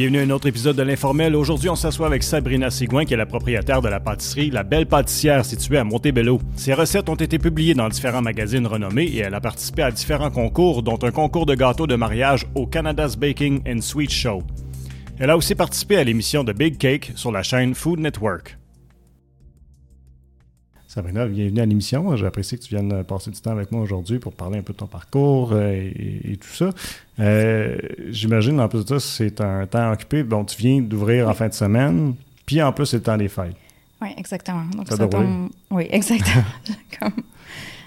bienvenue à un autre épisode de l'Informel. Aujourd'hui, on s'assoit avec Sabrina Sigouin, qui est la propriétaire de la pâtisserie La Belle Pâtissière, située à Montebello. Ses recettes ont été publiées dans différents magazines renommés et elle a participé à différents concours, dont un concours de gâteaux de mariage au Canada's Baking and Sweet Show. Elle a aussi participé à l'émission de Big Cake sur la chaîne Food Network. Sabrina, bienvenue à l'émission. J'apprécie que tu viennes passer du temps avec moi aujourd'hui pour parler un peu de ton parcours euh, et, tout ça. Euh, j'imagine, en plus de ça, c'est un temps occupé. Bon, tu viens d'ouvrir en fin de semaine, puis en plus, c'est le temps des fêtes. Oui, exactement. Donc, ça, tombe... Oui, exactement.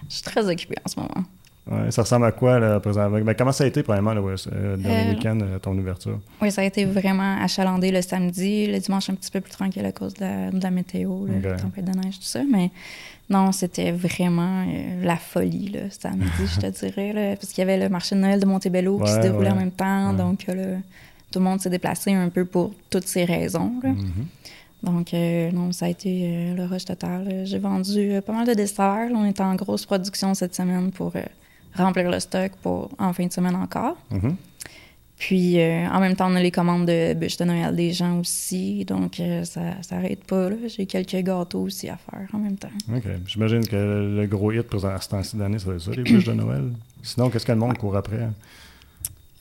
Je suis très occupée en ce moment. Ouais, ça ressemble à quoi, là, présentement? Ben, comment ça a été, premièrement, le, euh, dernier week-end, ton ouverture? Oui, ça a été vraiment achalandé le samedi, le dimanche un petit peu plus tranquille à cause de la, météo, la tempête de neige, tout ça. Mais non, c'était vraiment euh, la folie, là, samedi, je te dirais, là, parce qu'il y avait le marché de Noël de Montebello qui se déroulait en même temps. Donc, là, tout le monde s'est déplacé un peu pour toutes ces raisons. Mm-hmm. Donc, euh, non, ça a été le rush total. J'ai vendu pas mal de desserts. on est en grosse production cette semaine pour remplir le stock pour en fin de semaine encore. Mm-hmm. Puis euh, en même temps, on a les commandes de bûches de Noël des gens aussi, donc euh, ça s'arrête pas. J'ai quelques gâteaux aussi à faire en même temps. OK. J'imagine que le gros hit pour ce temps-ci d'année, être ça, les bûches de Noël. Sinon, qu'est-ce que le monde court après?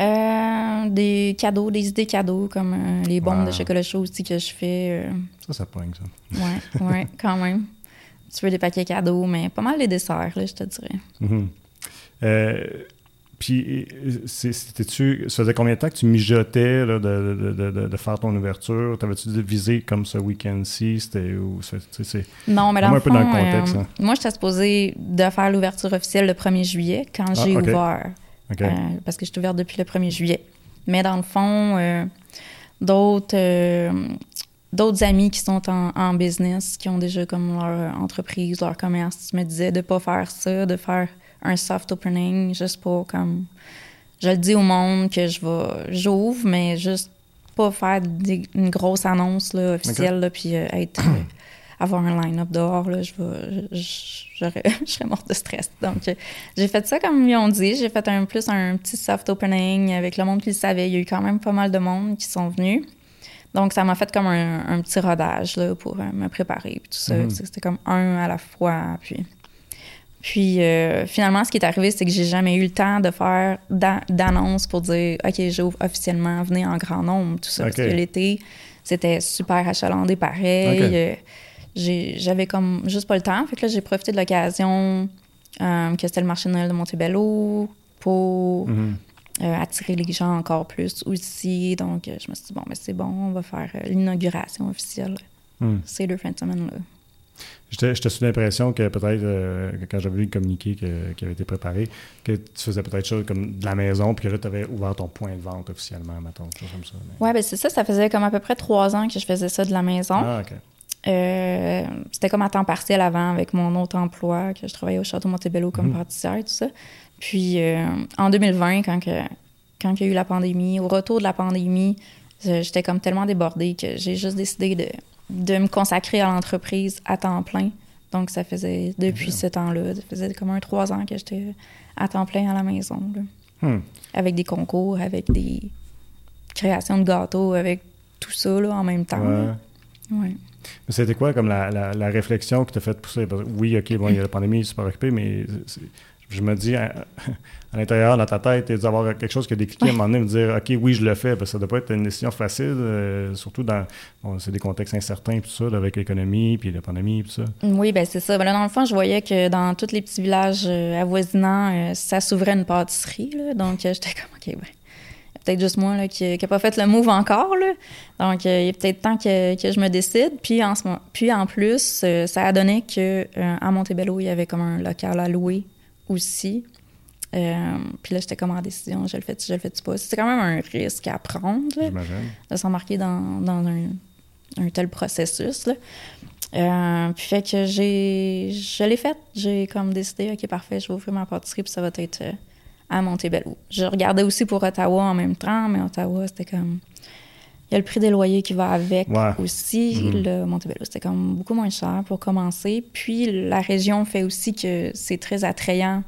Euh, des cadeaux, des idées cadeaux, comme les bombes de chocolat chaud aussi que je fais. Ça, ça pogne, ça. Oui, ouais, quand même. Tu veux des paquets cadeaux, mais pas mal les desserts, là, je te dirais. Mm-hmm. Euh, puis, c'était-tu, ça faisait combien de temps que tu mijotais de, de, de, faire ton ouverture? T'avais-tu visé comme ce week-end-ci? C'était c'est, Non, mais dans un peu dans le contexte. Euh, hein. Moi, j'étais supposée de faire l'ouverture officielle le 1er juillet quand ah, j'ai ouvert. Euh, parce que je suis ouverte depuis le 1er juillet. Mais dans le fond, d'autres d'autres amis qui sont en, en, business, qui ont déjà comme leur entreprise, leur commerce, me disaient de ne pas faire ça, de faire un soft opening juste pour comme je le dis au monde que je vais j'ouvre mais juste pas faire une grosse annonce là, officielle là, puis euh, être euh, avoir un line-up dehors là, je vais je, serais morte de stress donc euh, j'ai fait ça comme ils ont dit j'ai fait un plus un petit soft opening avec le monde qui le savait il y a eu quand même pas mal de monde qui sont venus donc, ça m'a fait comme un, petit rodage là, pour me préparer. Puis tout ça. Mm-hmm. C'était comme un à la fois. Puis puis euh, finalement, ce qui est arrivé, c'est que j'ai jamais eu le temps de faire d'annonce pour dire OK, j'ouvre officiellement, venez en grand nombre, tout ça. Parce que l'été, c'était super achalandé pareil. Euh, j'avais comme juste pas le temps. Fait que là, j'ai profité de l'occasion euh, que c'était le marché de Noël de Montebello pour mhm. attirer les gens encore plus aussi. Donc, je me suis dit, bon, mais c'est bon, on va faire l'inauguration officielle. Hmm. C'est le fin de semaine-là. J'étais sous l'impression que peut-être, euh, quand j'avais vu le communiqué qui avait été préparé, que tu faisais peut-être ça comme de la maison, puis que là, tu avais ouvert ton point de vente officiellement, mettons, chose comme ça. Oui, ben c'est ça. Ça faisait comme à peu près trois ans que je faisais ça de la maison. Ah, OK. Euh, c'était comme à temps partiel avant avec mon autre emploi, que je travaillais au Château Montebello comme pâtissière et tout ça. Puis euh, en 2020, quand, que, quand il y a eu la pandémie, au retour de la pandémie, j'étais comme tellement débordée que j'ai juste décidé de de me consacrer à l'entreprise à temps plein. Donc, ça faisait depuis ce temps-là, ça faisait comme un trois ans que j'étais à temps plein à la maison. Hmm. Avec des concours, avec des créations de gâteaux, avec tout ça là, en même temps. Ouais. Mais c'était quoi comme la, la, réflexion qui t'a fait pousser? oui, OK, bon, il y a la pandémie, c'est pas occupé, mais je me dis, à, l'intérieur, dans ta tête, d'avoir quelque chose qui a décliqué à un moment donné, me dire, OK, oui, je le fais, parce que ça ne doit pas être une décision facile, euh, surtout dans, c'est des contextes incertains, tout ça, avec l'économie, puis la pandémie, tout ça. Oui, ben c'est ça. Ben dans le fond, je voyais que dans tous les petits villages euh, avoisinants, euh, ça s'ouvrait une pâtisserie, donc j'étais comme, OK, ben peut-être juste moi là, qui n'a pas fait le move encore. Là. Donc, il est peut-être temps que, que, je me décide. Puis en, puis en plus, ça a donné qu'à Montebello, il y avait comme un local à louer aussi. Euh, puis là, j'étais comme en décision, je le fais je le fais pas? C'est quand même un risque à prendre, de s'embarquer dans, dans un, un, tel processus. Là. Euh, puis fait que j'ai, je l'ai fait. J'ai comme décidé, OK, parfait, je vais ouvrir ma pâtisserie, puis ça va être euh, à Montebello. Je regardais aussi pour Ottawa en même temps, mais Ottawa, c'était comme... Il y a le prix des loyers qui va avec aussi. Mm-hmm. Le Montebello, c'était comme beaucoup moins cher pour commencer. Puis la région fait aussi que c'est très attrayant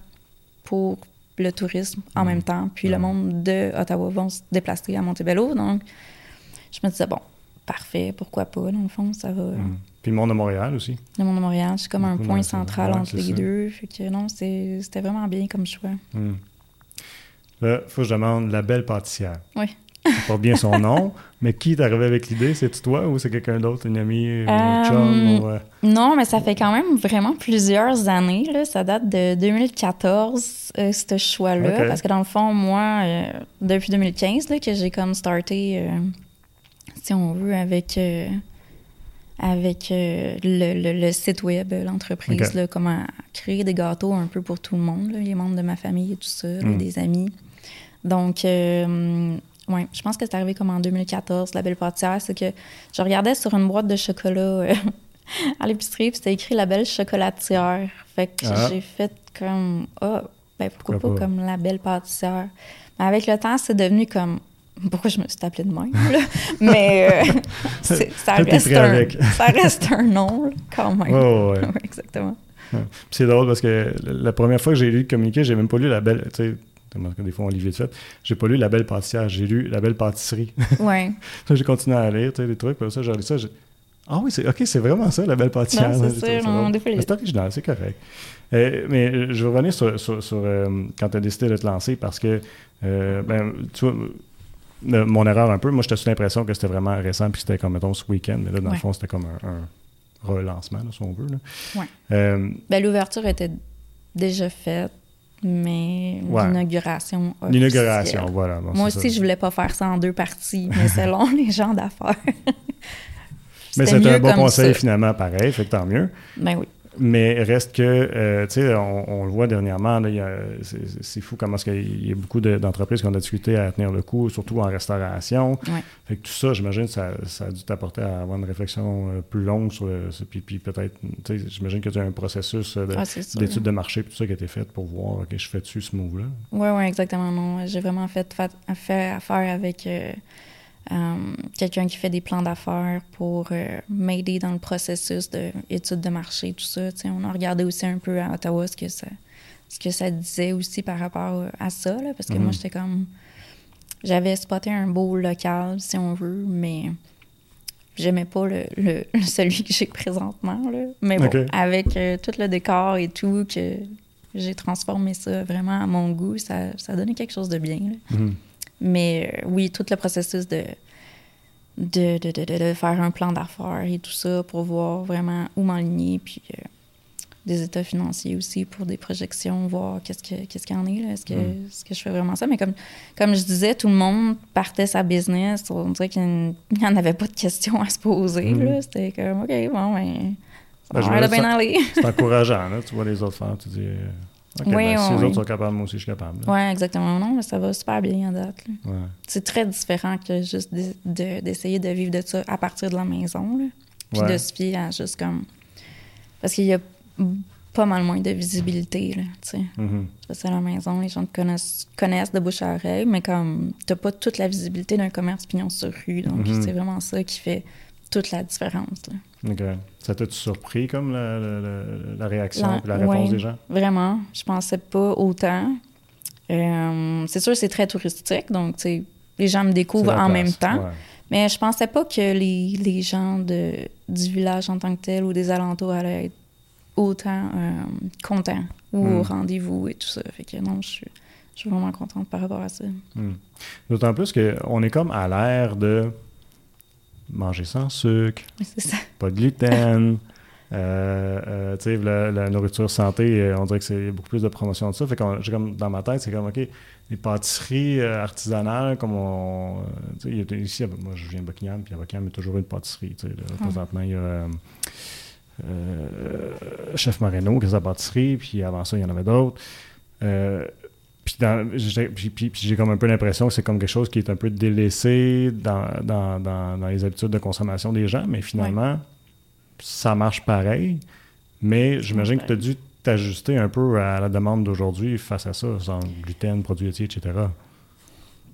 pour le tourisme en mm-hmm. même temps. Puis le monde de Ottawa vont se déplacer à Montebello. Donc, je me disais, bon, parfait, pourquoi pas, dans le fond, ça va. Hmm. Puis le monde de Montréal aussi. Le monde de Montréal, c'est comme un point central entre les deux. Fait que non, c'était vraiment bien comme choix. Hmm. Là, il faut que je demande la belle pâtissière. Oui. Ça porte bien son nom, mais qui est arrivé avec l'idée? C'est toi ou c'est quelqu'un d'autre, une amie, un chum? Euh, non, mais ça fait quand même vraiment plusieurs années. Là. Ça date de 2014, euh, ce choix-là. Parce que dans le fond, moi, euh, depuis 2015, là, que j'ai comme starté, si on veut, avec avec le, site web, l'entreprise, comment créer des gâteaux un peu pour tout le monde, les membres de ma famille et tout ça, hmm. des amis. Donc, oui, je pense que c'est arrivé comme en 2014, la belle pâtissière, c'est que je regardais sur une boîte de chocolat euh, à l'épicerie, puis c'était écrit la belle chocolatière. Fait que ah. j'ai fait comme, ah, oh, ben pourquoi, pas, comme la belle pâtissière. Mais avec le temps, c'est devenu comme, pourquoi je me suis appelée de même, là? Mais euh, ça, reste un, ça reste un nom, quand même. Oh, ouais. exactement. C'est drôle parce que la première fois que j'ai lu le communiqué, j'ai même pas lu la belle, parce que des fois on lit vite fait. J'ai pas lu La Belle Pâtissière, j'ai lu La Belle Pâtisserie. Ouais. j'ai continué à lire, tu sais, des trucs, puis ça, j'ai lu ça. Ah oui, c'est ok, c'est vraiment ça, La Belle Pâtissière. c'est C'est original, c'est correct. Euh, mais je vais revenir sur, sur, euh, quand tu as décidé de te lancer, parce que, euh, ben, tu vois, mon erreur un peu, moi, j'étais sous l'impression que c'était vraiment récent, puis c'était comme, mettons, ce week-end, mais là, dans le fond, c'était comme un, relancement, si on veut. Ben, l'ouverture était déjà faite mais l'inauguration. L'inauguration, voilà. Moi aussi, je voulais pas faire ça en deux parties, mais selon les gens d'affaires. mais c'est un bon conseil finalement, pareil, fait que tant mieux. Ben oui. Mais reste que, euh, tu sais, on, le voit dernièrement, c'est fou comment qu'il y a beaucoup d'entreprises qui ont discuté à tenir le coup, surtout en restauration. Fait que tout ça, j'imagine, ça, ça, a dû t'apporter à avoir une réflexion euh, plus longue sur le, puis, puis peut-être, tu sais, j'imagine que tu as un processus euh, ah, d'études de, marché, tout ça qui a été fait pour voir, OK, je fais-tu ce move-là? Oui, oui, exactement. Non, j'ai vraiment fait, fait, affaire avec... Euh, quelqu'un qui fait des plans d'affaires pour euh, m'aider dans le processus d'études de, marché, tout ça. on a regardé aussi un peu à Ottawa ce que ça, ce que ça disait aussi par rapport à ça, parce que moi, mhm. j'étais comme... J'avais spoté un beau local, si on veut, mais j'aimais pas le, celui que j'ai présentement. Mais bon, avec euh, tout le décor et tout, que j'ai transformé ça vraiment à mon goût, ça, ça donné quelque chose de bien. Mhm. Mais euh, oui, tout le processus de, de, de, de, faire un plan d'affaires et tout ça pour voir vraiment où m'enligner, puis euh, des états financiers aussi pour des projections, voir qu'est-ce qu'il qu'est-ce y en est, est-ce que, mm. que je fais vraiment ça? Mais comme, comme je disais, tout le monde partait sa business, on dirait qu'il n'y en avait pas de questions à se poser. Mm. C'était comme, OK, bon, ben, ça ben, va bien aller. C'est encourageant, là, tu vois les autres faire, tu dis... Oui, ben, si les autres sont capables, moi aussi je suis capable. Oui, exactement. Non, mais ça va super bien en date. C'est très différent que juste d'essayer de, vivre de ça à partir de la maison. Là. Puis de se fier à juste comme. Parce qu'il y a pas mal moins de visibilité. Là, tu mm-hmm. C'est la maison, les gens te connaissent, connaissent de bouche à oreille, mais comme t'as pas toute la visibilité d'un commerce pignon sur rue. Donc, mm-hmm. c'est vraiment ça qui fait toute la différence. OK. Ça t'a surpris comme la, la, réaction la, la réponse des gens? Vraiment. Je pensais pas autant. Euh, c'est sûr, c'est très touristique, donc les gens me découvrent en même temps. Mais je pensais pas que les, les, gens de, du village en tant que tel ou des alentours allaient être autant euh, contents ou au hmm. rendez-vous et tout ça. Fait que non, je suis, je suis vraiment contente par rapport à ça. Hmm. D'autant plus qu'on est comme à l'ère de manger sans sucre, pas de gluten. Euh, euh, la, nourriture santé, euh, on dirait que c'est beaucoup plus de promotion de ça. Fait que comme dans ma tête, c'est comme, OK, les pâtisseries artisanales, comme on. ici, moi, je viens de Buckingham, puis à Buckingham, il y a toujours une pâtisserie. Ah. Présentement, il y a. Chef Moreno qui est sa pâtisserie, puis avant ça, il y en avait d'autres. Puis, j'ai comme un peu l'impression que c'est comme quelque chose qui est un peu délaissé dans, dans, dans, les habitudes de consommation des gens, mais finalement, ça marche pareil. Mais j'imagine que tu as dû t'ajuster un peu à la demande d'aujourd'hui face à ça, sans gluten, produits laitiers, etc.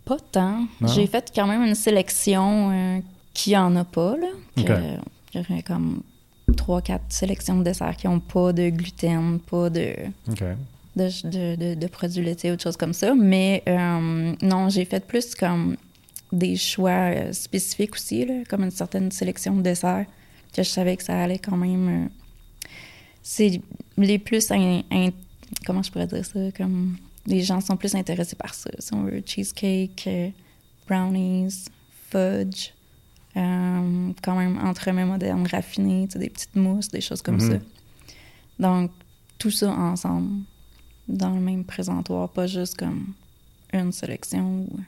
Pas tant. J'ai fait quand même une sélection euh, qui en a pas, là. Il y aurait comme trois, quatre sélections de desserts qui n'ont pas de gluten, pas de de, de, de, produits laitiers, autre chose comme ça. Mais euh, non, j'ai fait plus comme des choix euh, spécifiques aussi, là, comme une certaine sélection de desserts, que je savais que ça allait quand même. Euh, c'est les plus. comment je pourrais dire ça? Comme les gens sont plus intéressés par ça. Si on veut cheesecake, brownies, fudge, quand même entremets modernes raffinés, des petites mousses, des choses comme mm-hmm. ça. Donc, tout ça ensemble dans le même présentoir, pas juste comme une sélection ou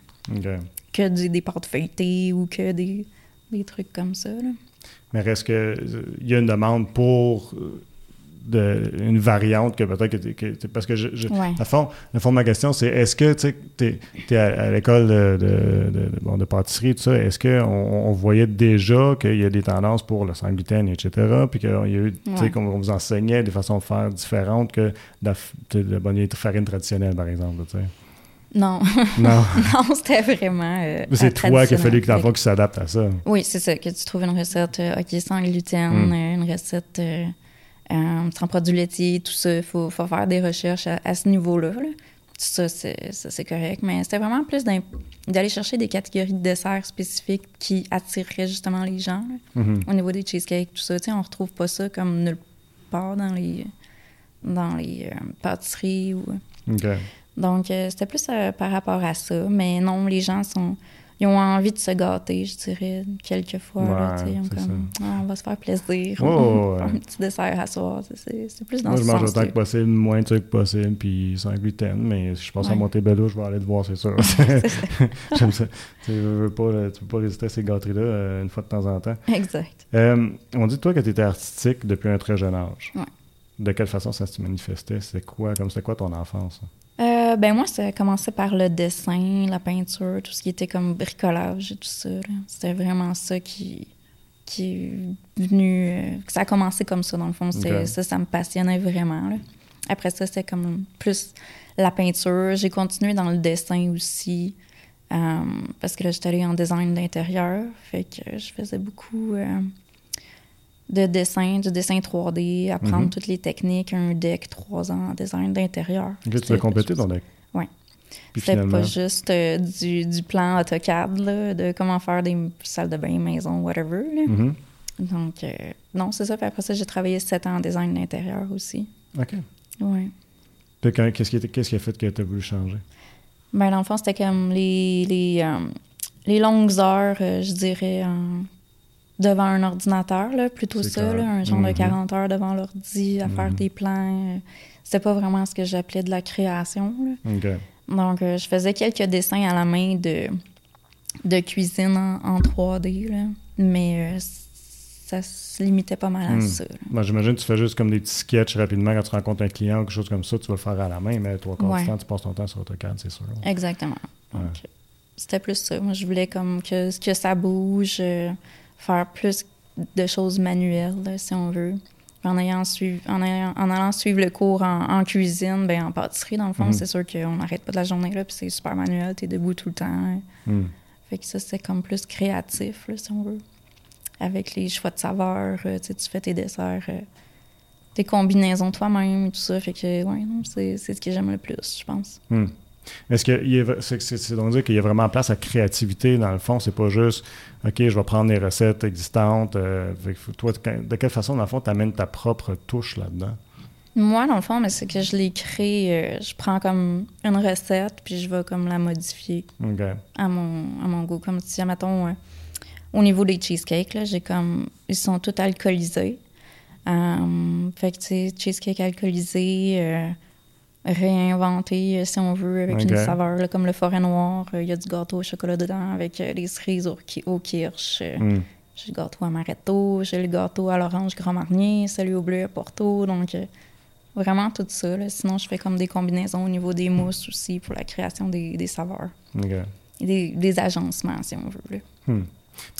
que des, des pâtes feuilletées ou que des, des trucs comme ça. Mais est-ce qu'il euh, y a une demande pour euh, de, une variante que peut-être que, parce que je, je fond, le fond de ma question c'est est-ce que tu es, à, l'école de, de, de, pâtisserie tout ça est-ce qu'on on voyait déjà qu'il y a des tendances pour le sang gluten etc puis qu'il y a eu qu'on vous enseignait des façons de faire différentes que de la, bonne farine traditionnelle par exemple non. Non. non, c'était vraiment. Euh, c'est toi qui a fallu que tu s'adapte à ça. Oui, c'est ça, que tu trouves une recette euh, OK sans gluten, hmm. euh, une recette euh, sans produits laitiers, tout ça. Il faut, faire des recherches à, ce niveau-là. Ça, c'est correct. Mais c'était vraiment plus d'aller chercher des catégories de desserts spécifiques qui attireraient justement les gens. Mm-hmm. Au niveau des cheesecakes, tout ça. Tu sais, on retrouve pas ça comme nulle part dans les, dans les euh, pâtisseries. Ou... Donc, euh, c'était plus par rapport à ça. Mais non, les gens sont ils ont envie de se gâter, je dirais, quelquefois. comme, ah, on va se faire plaisir. Oh, un petit dessert à soir. C'est plus dans Moi, je mange autant que possible, moins de trucs possible, puis sans gluten. Mais si je pense à Montebello, je vais aller te voir, c'est sûr. J'aime ça. Tu ne veux pas, peux pas résister à ces gâteries-là euh, une fois de temps en temps. Exact. Euh, on dit, toi, que tu étais artistique depuis un très jeune âge. De quelle façon ça se manifestait? C'est quoi, comme c'était quoi ton enfance? Euh, ben moi, ça a commencé par le dessin, la peinture, tout ce qui était comme bricolage et tout ça. C'était vraiment ça qui, qui est venu... Euh, ça a commencé comme ça, dans le fond. Ça, ça me passionnait vraiment. Après ça, c'était comme plus la peinture. J'ai continué dans le dessin aussi. Euh, parce que là, j'étais allée en design d'intérieur. Fait que je faisais beaucoup de dessin, du dessin 3D, apprendre mhm. toutes les techniques, un deck 3 ans en design d'intérieur. tu as complété ton deck? Oui. C'était pas juste euh, du, du, plan AutoCAD, là, de comment faire des salles de bain, maison, whatever. Mhm. Donc, euh, non, c'est ça. Puis après ça, j'ai travaillé 7 ans en design d'intérieur aussi. OK. Oui. Qu'est-ce qui, qu'est-ce qui a fait que tu as voulu changer? Ben, dans le fond, c'était comme les, les, euh, les longues heures, je dirais, en devant un ordinateur, là, plutôt ça, un genre de 40 mm-hmm. heures devant l'ordi à faire mm-hmm. des plans. C'était pas vraiment ce que j'appelais de la création. Donc, euh, je faisais quelques dessins à la main de, de cuisine en, 3D, là, mais euh, ça se limitait pas mal à mm. ça. Ben, J'imagine que tu fais juste comme des petits sketchs rapidement quand tu rencontres un client ou quelque chose comme ça, tu vas le faire à la main, mais toi, quand tu passes ton temps sur AutoCAD, c'est sûr. Exactement. C'était plus ça. Moi, je voulais comme que, que ça bouge. Faire plus de choses manuelles, si on veut. En, ayant suivi, en, en, allant suivre le cours en, cuisine, ben en pâtisserie, dans le fond, mhm. c'est sûr qu'on n'arrête pas de la journée, là, puis c'est super manuel, tu es debout tout le temps. Mhm. Fait que ça, c'est comme plus créatif, si on veut. Avec les choix de saveurs, euh, tu fais tes desserts, euh, tes combinaisons toi-même et tout ça. Fait que, ouais, c'est ce que j'aime le plus, je pense. Mhm. Est-ce que c'est donc dire qu'il y a vraiment place à créativité dans le fond, c'est pas juste OK, je vais prendre les recettes existantes. Euh, toi, de quelle façon, dans le fond, tu amènes ta propre touche là-dedans? Moi, dans le fond, c'est que je l'ai créé, euh, je prends comme une recette, puis je vais comme la modifier à, mon, à mon goût. Comme si, mettons, euh, au niveau des cheesecakes, j'ai comme. Ils sont tous alcoolisés. fait que, tu sais, cheesecake alcoolisé réinventer, euh, si on veut, avec une saveur, comme le forêt noir. Euh, il y a du gâteau au chocolat dedans avec euh, les cerises au, au kirsch. Mm. J'ai le gâteau amaretto, j'ai le gâteau à l'orange Grand Marnier, celui au bleu à Porto. Donc, vraiment tout ça. Sinon, je fais comme des combinaisons au niveau des mousses aussi pour la création des, des saveurs. Et des, agencements, si on veut. Hmm.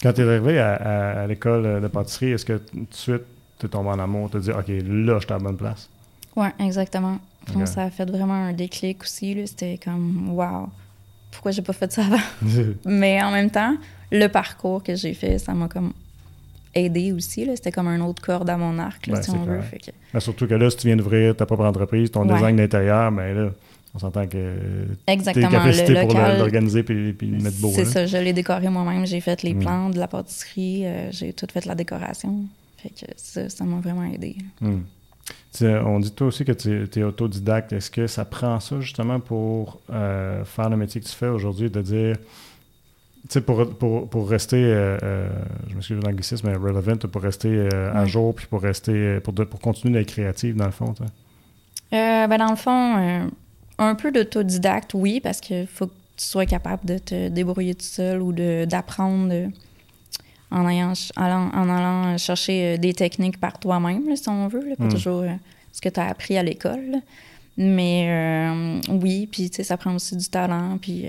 Quand tu es arrivé à, l'école de pâtisserie, est-ce que tout de suite, tu es tombé en amour, tu te dis, OK, là, je suis à la bonne place? Oui, exactement. Ça a fait vraiment un déclic aussi. C'était comme, wow, pourquoi j'ai pas fait ça avant? Mais en même temps, le parcours que j'ai fait, ça m'a comme aidé aussi. C'était comme un autre corde à mon arc, si on veut. surtout que là, si tu viens d'ouvrir ta propre entreprise, ton design d'intérieur, ben là, On s'entend que Exactement, tes capacités pour l'organiser et, le mettre beau. C'est ça, je l'ai décoré moi-même. J'ai fait les mm. plans de la pâtisserie, euh, j'ai tout fait la décoration. Fait que ça m'a vraiment aidé. Mm. On dit toi aussi que tu es, autodidacte. Est-ce que ça prend ça justement pour euh, faire le métier que tu fais aujourd'hui, de dire, tu sais, pour, pour, pour, rester, euh, euh, je me suis de l'anglicisme, mais relevant, pour rester à jour, puis pour rester, pour, pour continuer d'être créative dans le fond, ben dans le fond, un peu d'autodidacte, oui, parce qu'il faut que tu sois capable de te débrouiller tout seul ou d'apprendre en, allant, en allant chercher euh, des techniques par toi-même, si on veut, pas hmm. toujours euh, ce que tu as appris à l'école. Mais euh, oui, puis tu sais, ça prend aussi du talent, puis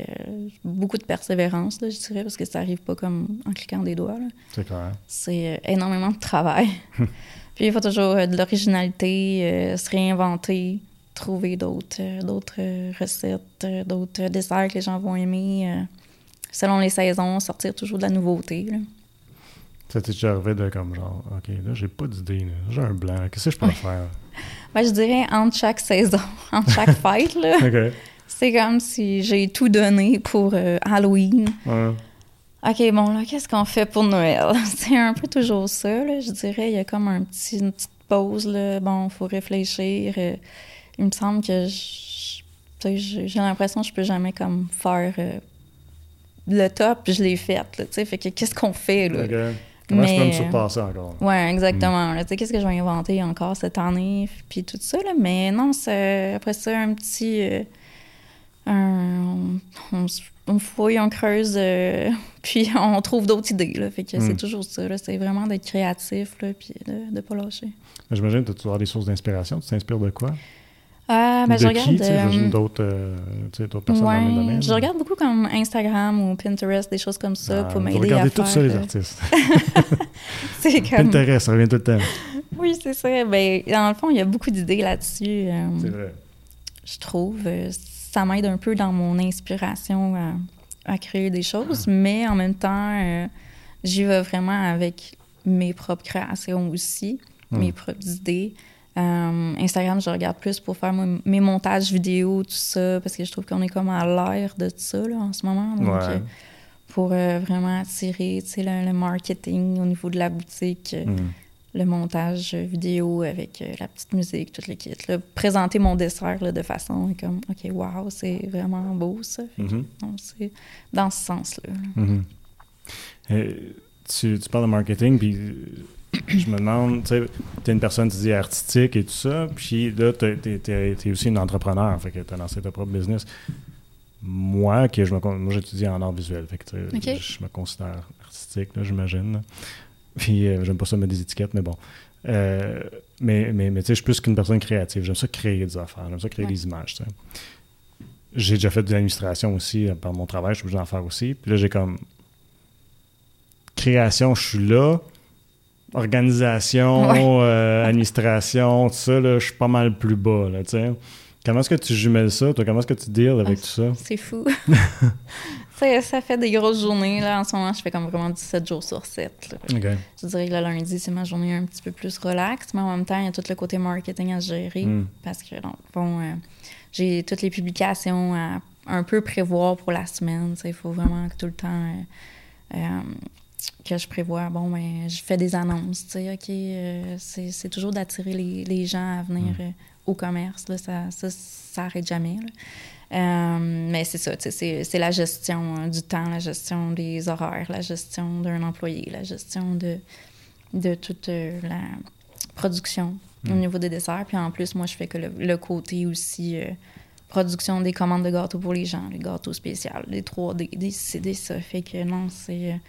beaucoup de persévérance, je dirais, parce que ça arrive pas comme en cliquant des doigts. C'est clair. C'est énormément de travail. puis il faut toujours de l'originalité, se réinventer, trouver d'autres d'autres recettes, d'autres desserts que les gens vont aimer. selon les saisons, sortir toujours de la nouveauté. Ça t'est déjà arrivé de comme genre, OK, là, j'ai pas d'idée, j'ai un blanc, qu'est-ce que je peux faire? Ben, je dirais entre chaque saison, entre chaque fête, là. C'est comme si j'ai tout donné pour euh, Halloween. OK, bon, là, qu'est-ce qu'on fait pour Noël? C'est un peu toujours ça, là. Je dirais, il y a comme un petit, une petite pause, là. Bon, il faut réfléchir. Euh, il me semble que j'ai l'impression que je peux jamais comme faire euh, le top, je l'ai fait, tu sais. Fait que qu'est-ce qu'on fait, là? Comment je peux me surpasser encore? Oui, exactement. Tu sais, qu'est-ce que je vais inventer encore cette année, puis tout ça, là? Mais non, après ça, un petit... Euh, on, fouille, on creuse, euh, puis on trouve d'autres idées, là. Fait que c'est hmm. toujours ça. C'est vraiment d'être créatif, là, puis de ne pas lâcher. J'imagine que tu as des sources d'inspiration? Tu t'inspires de quoi? Euh, ben, je regarde. Euh, d'autres, euh, personnes dans le domaine. Je regarde beaucoup comme Instagram ou Pinterest, des choses comme ça pour m'aider. Vous regardez tout ça, les euh, artistes. c'est comme. Pinterest, ça revient tout le temps. oui, c'est ça. Ben, dans le fond, il y a beaucoup d'idées là-dessus. c'est vrai. Je trouve. ça m'aide un peu dans mon inspiration à, créer des choses, mais en même temps, j'y vais vraiment avec mes propres créations aussi, hmm. mes propres idées. Euh, Instagram, je regarde plus pour faire mes montages vidéo, tout ça, parce que je trouve qu'on est comme à l'air de ça là, en ce moment. Donc, euh, pour euh, vraiment attirer le, le, marketing au niveau de la boutique, mm. le montage vidéo avec la petite musique, toute l'équipe. Présenter mon dessert de façon comme, OK, wow, c'est vraiment beau ça. Mm-hmm. c'est dans ce sens-là. Mm-hmm. Tu, tu, parles de marketing, puis je me demande, tu sais, tu es une personne, tu dis, artistique et tout ça, puis là, tu es, aussi une entrepreneur, fait que tu as lancé ta propre business. Moi, que je me, moi j'étudie en art visuel, fait que je me considère artistique, j'imagine. Puis euh, j'aime pas ça mettre des étiquettes, mais bon. Euh, mais mais, mais tu sais, je suis plus qu'une personne créative. J'aime ça créer des affaires, j'aime ça créer des images, J'ai déjà fait de l'administration aussi euh, par mon travail, je suis obligé d'en faire aussi. Puis là, j'ai comme création, je suis là, organisation, euh, administration, tout ça, là, je suis pas mal plus bas. Là, Comment est-ce que tu jumelles ça? Toi? Comment est-ce que tu deals avec tout ça? C'est fou. ça, fait des grosses journées. Là. En ce moment, je fais comme vraiment 17 jours sur 7. Je dirais que le lundi, c'est ma journée un petit peu plus relax, mais en même temps, il y a tout le côté marketing à gérer. Hmm. Parce que, bon, euh, j'ai toutes les publications à un peu prévoir pour la semaine. Il faut vraiment que tout le temps... Euh, que je prévois, bon, ben, je fais des annonces, tu sais, OK, euh, c'est toujours d'attirer les, les, gens à venir mm. euh, au commerce, là, ça, ça, ça arrête jamais, euh, mais c'est ça, tu sais, c'est la gestion du temps, la gestion des horaires, la gestion d'un employé, la gestion de, de toute la production au mm. niveau des desserts. Puis en plus, moi, je fais que le, côté aussi production des commandes de gâteaux pour les gens, les gâteaux spéciaux, les 3D, des CD, ça fait que non, c'est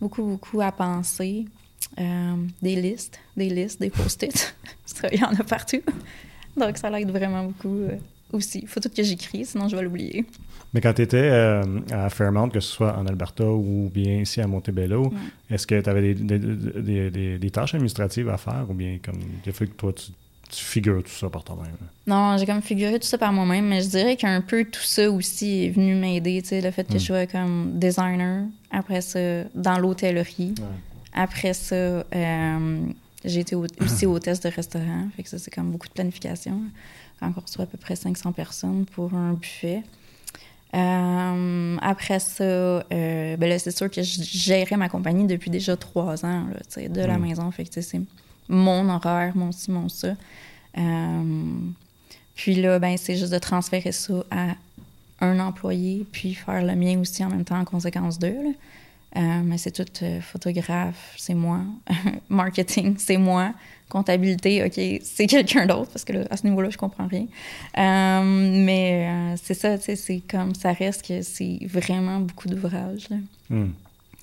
beaucoup, beaucoup à penser. Euh, des listes, des listes, des post-it. Il y en a partout. Donc, ça l'aide vraiment beaucoup euh, aussi. Il faut tout que j'écris, sinon je vais l'oublier. Mais quand tu étais euh, à Fairmount, que ce soit en Alberta ou bien ici à Montebello, est-ce que tu avais des, des, des, tâches administratives à faire ou bien comme il fait que toi tu tu figures tout ça par toi-même. Non, j'ai comme figuré tout ça par moi-même, mais je dirais qu'un peu tout ça aussi est venu m'aider. Le fait que je hmm. sois comme designer, après ça, dans l'hôtellerie. Après ça, euh, J'ai été aussi hôtesse de restaurant, fait que ça, c'est comme beaucoup de planification. Quand on reçoit à peu près 500 personnes pour un buffet. Euh, après ça, euh, ben là, c'est sûr que je gérais ma compagnie depuis déjà trois ans, là, de la mm. maison. Fait que c'est mon horaire, mon ci, mon ça. Euh, puis là, ben, c'est juste de transférer ça à un employé, puis faire le mien aussi en même temps en conséquence d'eux. mais c'est tout photographe, c'est moi. Marketing, c'est moi comptabilité, OK, c'est quelqu'un d'autre, parce que à ce niveau-là, je comprends rien. Euh, mais euh, c'est ça, tu sais, c'est comme, ça reste que c'est vraiment beaucoup d'ouvrages.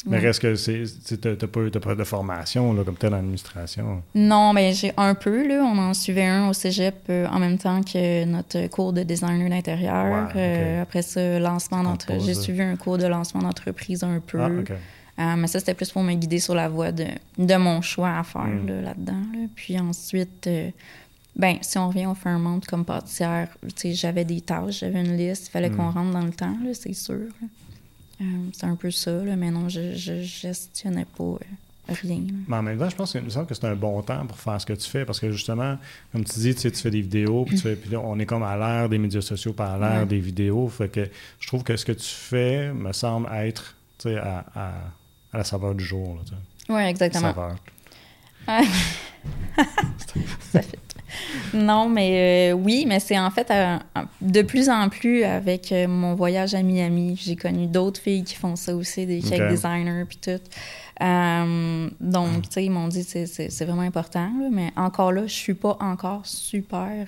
Mais reste que c'est, t'as pas, pas de formation, là, comme telle administration? Non, mais j'ai un peu, là. On en suivait un au cégep euh, en même temps que notre cours de designer d'intérieur. après ça, lancement d'entreprise. J'ai suivi un cours de lancement d'entreprise un peu. Ah, euh, mais ça, c'était plus pour me guider sur la voie de, de mon choix à faire mm. là-dedans. Puis ensuite, euh, ben, si on revient au Fairmont comme pâtissière, j'avais des tâches, j'avais une liste, il fallait qu'on mm. rentre dans le temps, c'est sûr. Euh, c'est un peu ça, mais non, je, je gestionnais pas rien. Mais en même temps, je pense que, que c'est un bon temps pour faire ce que tu fais parce que justement, comme tu dis, tu, fais des vidéos, puis, là, on est comme à l'ère des médias sociaux, pas à l'ère des vidéos. Fait que je trouve que ce que tu fais me semble être à, à à la saveur du jour. Oui, exactement. Saveur. ça fait. Non, mais euh, oui, mais c'est en fait euh, de plus en plus avec euh, mon voyage à Miami. J'ai connu d'autres filles qui font ça aussi, des cake designers puis tout. donc, tu sais, ils m'ont dit que c'est vraiment important. mais encore là, je suis pas encore super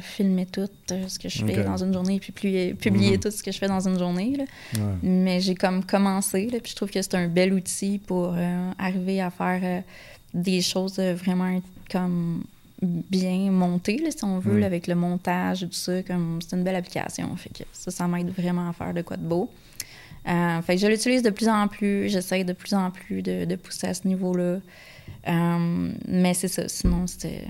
filmer tout ce que je fais dans une journée puis publier, mm-hmm. tout ce que je fais dans une journée. Mais j'ai comme commencé, puis je trouve que c'est un bel outil pour arriver à faire des choses vraiment comme bien monté, si on veut, mm. avec le montage et tout ça. Comme, c'est une belle application. Fait que ça, ça m'aide vraiment à faire de quoi de beau. Euh, fait que je l'utilise de plus en plus. J'essaie de plus en plus de, pousser à ce niveau-là. Euh, mais c'est ça. Sinon, c'était.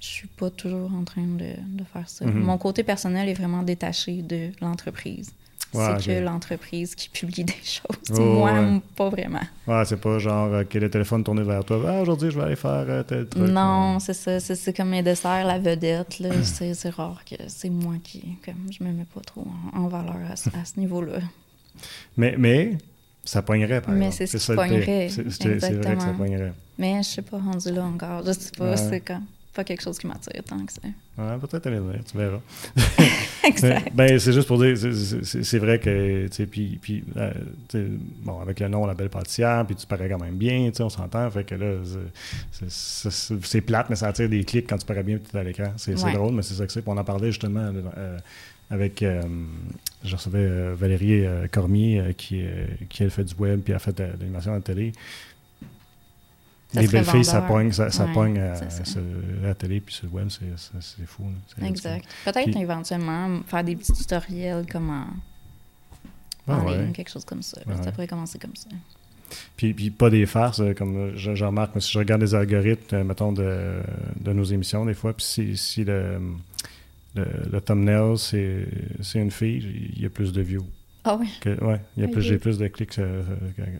Je suis pas toujours en train de, faire ça. Mm-hmm. Mon côté personnel est vraiment détaché de l'entreprise c'est que l'entreprise qui publie des choses. Moi, pas vraiment. Ouais, c'est pas genre euh, que le téléphone tourné vers toi. Ah, aujourd'hui, je vais aller faire euh, tel truc. Non, c'est ça. C'est comme mes desserts, la vedette. c'est rare que c'est moi qui. Comme, je me mets pas trop en, valeur à, ce niveau-là. Mais, mais ça poignerait, par mais exemple. Mais c'est ce qui poignerait. C'est vrai que ça poignerait. Mais je sais pas rendu là encore. Je sais pas, c'est quand pas quelque chose qui m'attire tant que ça. Ouais, peut-être aller là, tu verras. exact. ben, c'est juste pour dire, c'est vrai que, tu sais, puis, puis euh, bon, avec le nom La Belle Pâtissière, puis tu parais quand même bien, tu sais, on s'entend, fait que là, c'est plate, mais ça attire des clics quand tu parais bien tu es à l'écran. C'est drôle, mais c'est ça que c'est. On en parlait justement euh, avec, euh, je recevais Valérie Cormier, qui, qui elle fait du web, puis a fait de l'animation à la télé. Les belles filles, ça pogne, ça, ça pogne à, la télé puis sur le web, c'est fou. Exact. Peut-être éventuellement faire des petits tutoriels comme en, ah, ligne, quelque chose comme ça. ça pourrait commencer comme ça. Puis, puis pas des farces, euh, comme je, je remarque, si je regarde les algorithmes, euh, mettons, de, de nos émissions, des fois, puis si, si le, le, le thumbnail, c'est une fille, il y a plus de views. Ah oui? Y a plus, j'ai plus de clics. Euh,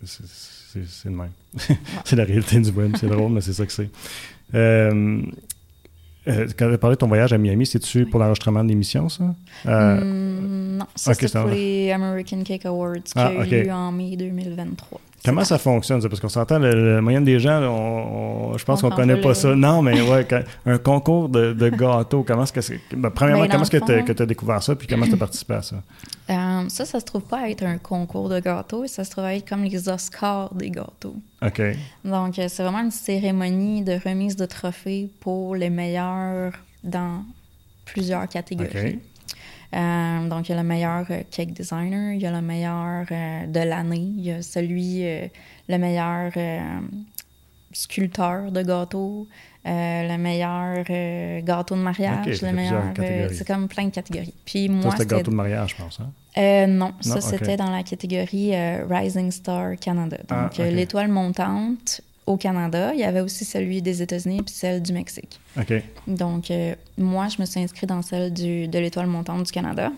c'est le même. c'est la réalité du web. C'est drôle, mais c'est ça que c'est. Euh, euh, quand tu parlé de ton voyage à Miami, c'est-tu pour l'enregistrement de l'émission, ça? Euh, non, ça c'est pour les American Cake Awards qui ah, a eu en mai 2023. Comment ça fonctionne, ça? Parce qu'on s'entend, la moyenne des gens, on, je pense qu'on connaît pas ça. Non, mais ouais, un concours de, de gâteaux, comment est-ce que c'est? Ben, premièrement, ben, comment est-ce que tu as, découvert ça, puis comment tu as participé à ça? Euh, ça, ça se trouve pas être un concours de gâteaux, ça se trouve être comme les Oscars des gâteaux. OK. Donc, euh, c'est vraiment une cérémonie de remise de trophées pour les meilleurs dans plusieurs catégories. Euh, donc, il y a le meilleur euh, cake designer, il y a le meilleur euh, de l'année, il y a celui, le meilleur sculpteur de gâteau, le meilleur gâteau de mariage, le meilleur. c'est comme plein de catégories. Puis moi, c'était gâteau de mariage, je pense. Hein? non, ça c'était dans la catégorie Rising Star Canada. Ah, donc l'étoile montante au Canada. Il y avait aussi celui des États-Unis puis celle du Mexique. OK. Donc, euh, moi, je me suis inscrite dans celle du, de l'Étoile montante du Canada.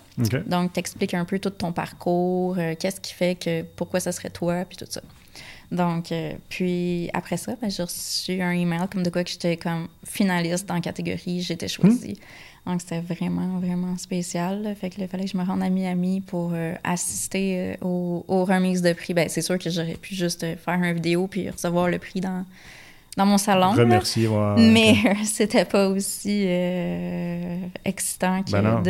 Donc, t'expliques un peu tout ton parcours, euh, qu'est-ce qui fait que, pourquoi ça serait toi, puis tout ça. Donc, euh, puis après ça, ben, j'ai reçu un email comme de quoi que j'étais comme finaliste dans la catégorie, j'étais choisie. Hmm. Donc, c'était vraiment, vraiment spécial. Fait que il fallait que je me rende à Miami pour euh, assister euh, aux, aux, remises de prix. Ben, c'est sûr que j'aurais pu juste faire une vidéo puis recevoir le prix dans, dans mon salon. Remercier, Mais c'était pas aussi excitant que ben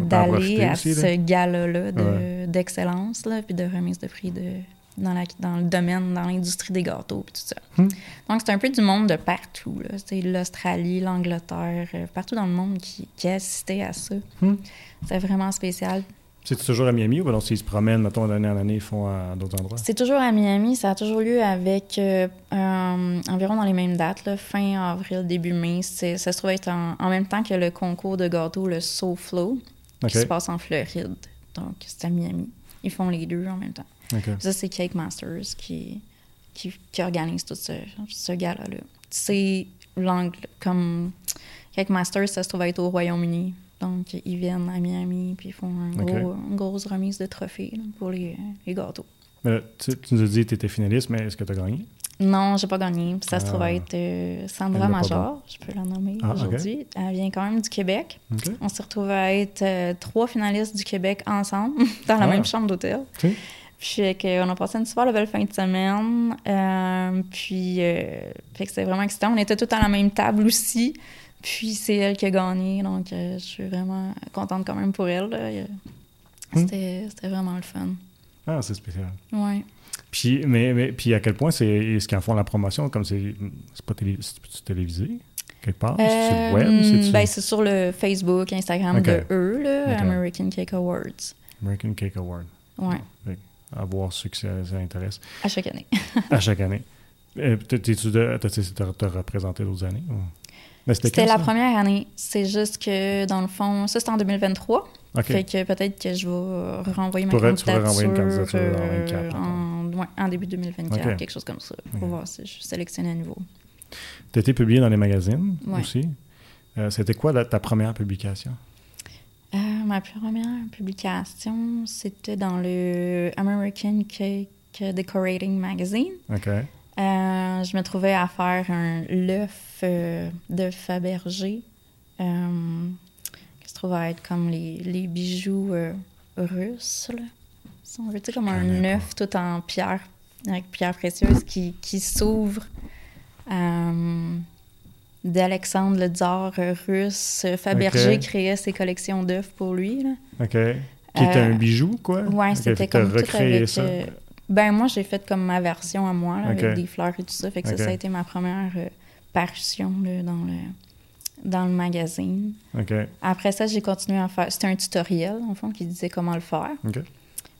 d'aller à ce gala-là d'excellence, là, puis de remise de prix de dans, la, dans le domaine, dans l'industrie des gâteaux et tout ça. Hmm. Donc, c'est un peu du monde de partout. C'est l'Australie, l'Angleterre, euh, partout dans le monde qui, qui a assisté à ça. Hmm. C'est vraiment spécial. C'est toujours à Miami ou alors s'ils se promènent, mettons, d'année en année, ils font à d'autres endroits? C'est toujours à Miami. Ça a toujours lieu avec euh, environ dans les mêmes dates, fin avril, début mai. Ça se trouve être en, même temps que le concours de gâteaux, le Soul Flow, qui se passe en Floride. Donc, c'est à Miami. Ils font les deux en même temps. Ça, c'est Cake Masters qui, qui, organise tout ce, ce gala-là. C'est l'angle comme Cake Masters, ça se trouve être au Royaume-Uni. Donc, ils viennent à Miami puis ils font une grosse remise de trophées pour les, les gâteaux. tu, nous as dit que tu étais finaliste, mais est-ce que tu as gagné? Non, j'ai pas gagné. Ça se trouve ah. être euh, Sandra Major, je peux la nommer ah, aujourd'hui. Elle vient quand même du Québec. On s'est retrouvé à être euh, trois finalistes du Québec ensemble dans la ah. même chambre d'hôtel. Puis on a passé une super belle fin de semaine. Euh, puis euh, fait que c'était vraiment excitant. On était tous à la même table aussi. Puis c'est elle qui a gagné. Donc euh, je suis vraiment contente quand même pour elle. Hmm. C'était vraiment le fun. Ah, c'est spécial. Oui. Puis, mais, mais, puis à quel point c'est ce qu'ils en font la promotion? Comme c'est pas télé, télévisé? Quelque part? c'est sur le web? Ben, c'est sur le Facebook, Instagram de eux, là, American Cake Awards. American Cake Awards. Oui à voir ceux que ça, intéresse. À chaque année. à chaque année. Euh, t'es-tu te représenté d'autres années? C'était la première année. C'est juste que, dans le fond, ça, c'était en 2023. Fait que peut-être que je vais renvoyer ma candidature, renvoyer une candidature euh, en, en, début 2024, quelque chose comme ça, pour voir si je sélectionne à nouveau. Tu as été publié dans les magazines aussi. Euh, c'était quoi ta première publication? Euh, ma première publication, c'était dans le American Cake Decorating Magazine. OK. Euh, je me trouvais à faire un l'œuf euh, de Fabergé, qui se trouve à être comme les, les bijoux russes. Là? On veut dire comme un œuf tout en pierre, avec pierre précieuse qui, qui s'ouvre d'Alexandre le tsar russe. Fabergé créait ses collections d'œufs pour lui. Là. OK. Qui était un euh, bijou, quoi? Oui, c'était comme tout avec... Ça. Euh, ben moi, j'ai fait comme ma version à moi, là, avec des fleurs et tout ça. Fait que ça, ça a été ma première euh, parution là, dans le dans le magazine. OK. Après ça, j'ai continué à faire... C'était un tutoriel, en fond, qui disait comment le faire. OK.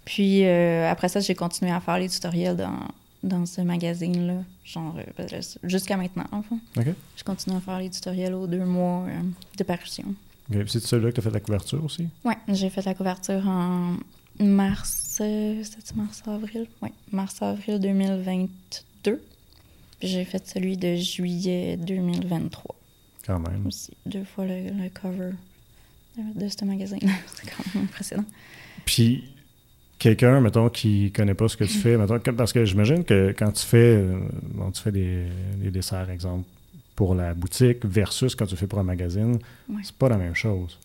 Puis après ça, j'ai continué à faire les tutoriels dans dans ce magazine-là, genre euh, jusqu'à maintenant, en fait. Je continue à faire les tutoriels aux deux mois euh, de parution. C'est celui-là que tu as fait la couverture aussi? Oui, j'ai fait la couverture en mars, euh, c'était mars-avril? Oui, mars-avril 2022. Puis j'ai fait celui de juillet 2023. Quand même. Aussi, deux fois le, cover de, de ce magazine. C'est quand même impressionnant. Puis quelqu'un, mettons, qui connaît pas ce que tu fais, mettons, parce que j'imagine que quand tu fais, euh, tu fais des, desserts, exemple, pour la boutique versus quand tu fais pour un magazine, c'est pas la même chose.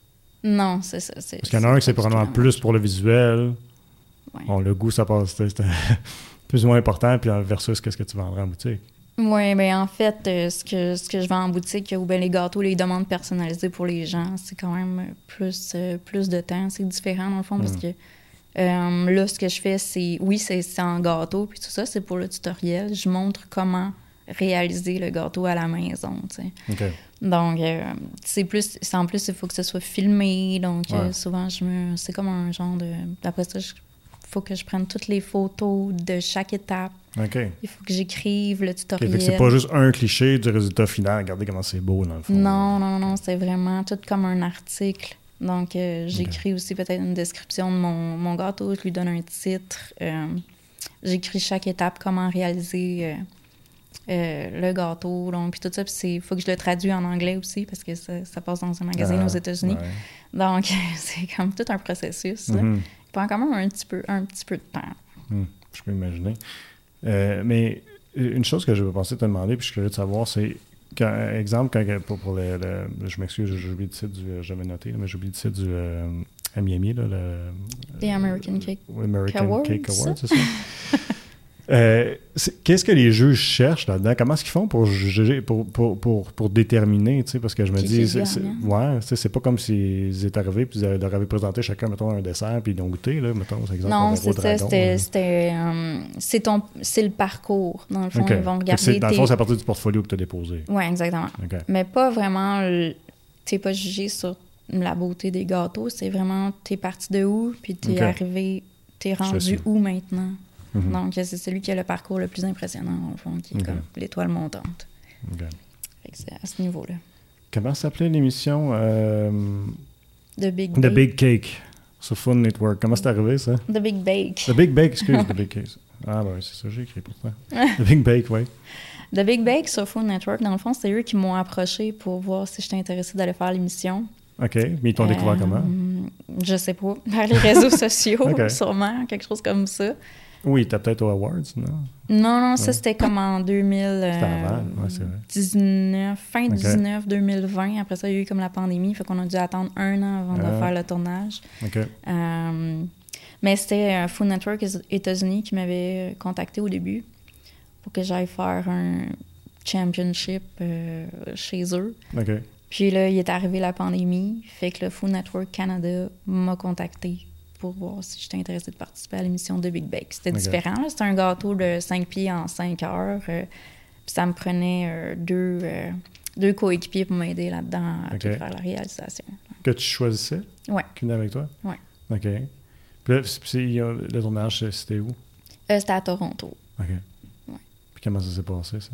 Non, c'est ça. Parce qu'il y en a un qui c'est probablement plus pour le visuel. Bon, le goût, ça passe, c'est plus ou moins important, puis versus qu'est-ce que tu vendrais en boutique. Oui, bien en fait, euh, ce, que, ce que je vends en boutique, ou bien les gâteaux, les demandes personnalisées pour les gens, c'est quand même plus, euh, plus de temps. C'est différent dans le fond parce hmm. que euh, là, ce que je fais, c'est, oui, c'est en gâteau, puis tout ça, c'est pour le tutoriel. Je montre comment réaliser le gâteau à la maison, tu sais. Donc, euh, c'est plus, en plus, il faut que ce soit filmé, donc euh, souvent, je me, c'est comme un genre de, après ça, il faut que je prenne toutes les photos de chaque étape. Il faut que j'écrive le tutoriel. c'est pas juste un cliché du résultat final. Regardez comment c'est beau, dans le fond. Non, non, non, c'est vraiment tout comme un article. Donc, euh, j'écris aussi peut-être une description de mon, mon, gâteau, je lui donne un titre. Euh, j'écris chaque étape, comment réaliser euh, le gâteau. Donc, puis tout ça, il faut que je le traduise en anglais aussi parce que ça, ça passe dans un magazine ah, aux États-Unis. Donc, c'est comme tout un processus. Mm-hmm. Il prend quand même un petit peu, un petit peu de temps. Mm, je peux imaginer. mais une chose que je vais penser te demander, puis je suis curieux de savoir, c'est quand, exemple, quand, pour, pour le, je m'excuse, j'ai oublié le titre du, j'avais noté, mais j'ai oublié le titre du à Miami, là, le, The American Cake, American Cake Award, c'est ça? Euh, qu'est-ce que les juges cherchent là-dedans? Comment est-ce qu'ils font pour juger, pour, pour, pour, pour déterminer, tu sais, parce que je me dis, c'est, ouais, c'est pas comme s'ils étaient arrivés puis ils leur avaient présenté chacun, mettons, un dessert puis ils l'ont goûté, là, mettons, par exemple. Non, c'est ça, c'était, euh, c'est, le parcours, dans le fond, ils vont regarder. Dans le fond, c'est à partir du portfolio que tu as déposé. Oui, exactement. Mais pas vraiment, tu pas jugé sur la beauté des gâteaux, c'est vraiment, t'es parti de où, puis t'es es arrivé, t'es rendu où maintenant? Mhm. Donc, c'est celui qui a le parcours le plus impressionnant, en fond, qui est comme l'étoile montante. C'est à ce niveau-là. Comment s'appelait l'émission? Euh... The Big The Big Cake sur Food Network? Comment c'est arrivé, ça? The Big Bake. The Big Bake, excuse, The Big Cake. Ah, ben c'est ça, j'ai écrit pour ça. The Big Bake, oui. The Big Bake sur Food Network, dans le fond, c'est eux qui m'ont approché pour voir si j'étais intéressée d'aller faire l'émission. OK. Mais ils t'ont découvert comment? Euh, je sais pas. Par les réseaux sociaux, sûrement, quelque chose comme ça. Oui, t'as peut-être aux Awards, non? Non, non, ça c'était comme en 2019, fin 2019, 2020. Après ça, il y a eu comme la pandémie, fait qu'on a dû attendre un an avant de ah. faire le tournage. Euh, mais c'était Food Network États-Unis qui m'avait contacté au début pour que j'aille faire un championship euh, chez eux. Puis là, il est arrivé la pandémie, fait que le Food Network Canada m'a contacté pour voir si j'étais intéressée de participer à l'émission de Big Bake. C'était différent. C'était un gâteau de 5 pieds en 5 heures. Euh, puis ça me prenait euh, deux, euh, deux coéquipiers pour m'aider là-dedans à faire la réalisation. Que tu choisissais? Oui. Qui venait avec toi? Oui. OK. Puis là, le tournage, c'était où? c'était à Toronto. OK. Ouais. Puis comment ça s'est passé, ça?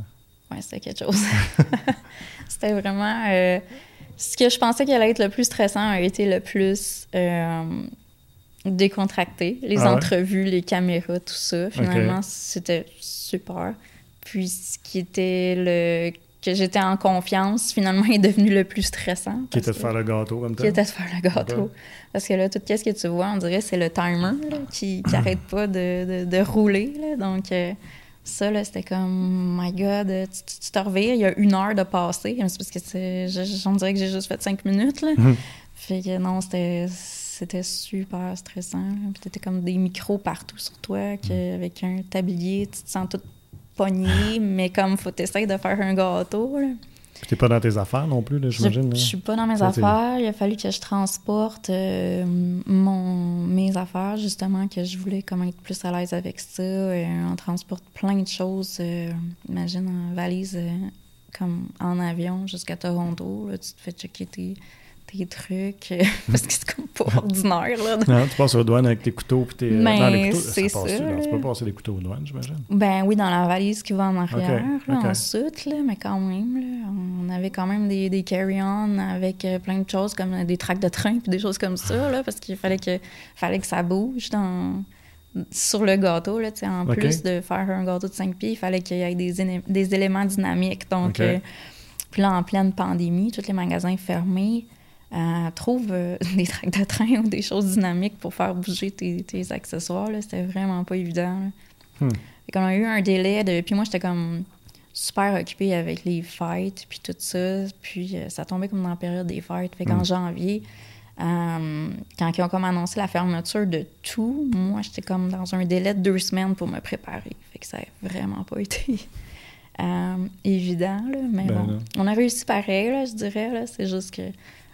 Oui, c'était quelque chose. c'était vraiment... ce que je pensais qu'il allait être le plus stressant a été le plus décontracté. Les ah entrevues, les caméras, tout ça. Finalement, c'était super. Puis ce qui était le que j'étais en confiance, finalement, est devenu le plus stressant. Qui était de faire le gâteau comme ça? Qui était de faire le gâteau. Parce que là, tout ce que tu vois, on dirait c'est le timer qui n'arrête pas de, de, rouler. Donc, euh, ça, là, c'était comme, my God, tu, te revires, il y a une heure de passer. C'est parce que on dirait que j'ai juste fait cinq minutes. Là. Mhm. Fait que non, c'était c'était super stressant. Puis t'étais comme des micros partout sur toi, que, mm. avec un tablier, tu te sens toute pognée, mais comme faut t'essayer de faire un gâteau. Là. Puis t'es pas dans tes affaires non plus, j'imagine? Je, je suis pas dans mes affaires. Il a fallu que je transporte euh, mon, mes affaires, justement, que je voulais comme être plus à l'aise avec ça. Et on transporte plein de choses. Euh, imagine en valise, euh, comme en avion jusqu'à Toronto. Là, tu te fais checker tes tes trucs, parce que c'est comme pas ordinaire. Là. Non, tu passes aux douanes avec tes couteaux puis tes. Ben, c'est ça. tu peux passer des couteaux aux douanes, j'imagine. Ben oui, dans la valise qui va en arrière, là, en soute, là, mais quand même, là, on avait quand même des, des carry-on avec euh, plein de choses comme des tracts de train puis des choses comme ça, là, parce qu'il fallait que, fallait que ça bouge dans sur le gâteau, là, en plus de faire un gâteau de 5 pieds, il fallait qu'il y ait des, des éléments dynamiques. Donc, euh, puis là, en pleine pandémie, tous les magasins fermés, euh, trouve euh, des tracts de train ou des choses dynamiques pour faire bouger tes, tes accessoires. C'était vraiment pas évident. Hmm. On a eu un délai de. Puis moi, j'étais comme super occupée avec les fêtes, puis tout ça. Puis euh, ça tombait comme dans la période des fêtes. Fait qu'en hmm. janvier, quand ils ont comme annoncé la fermeture de tout, moi, j'étais comme dans un délai de deux semaines pour me préparer. Fait que ça n'a vraiment pas été évident, là, mais ben bon. On a réussi pareil, là, je dirais. C'est juste que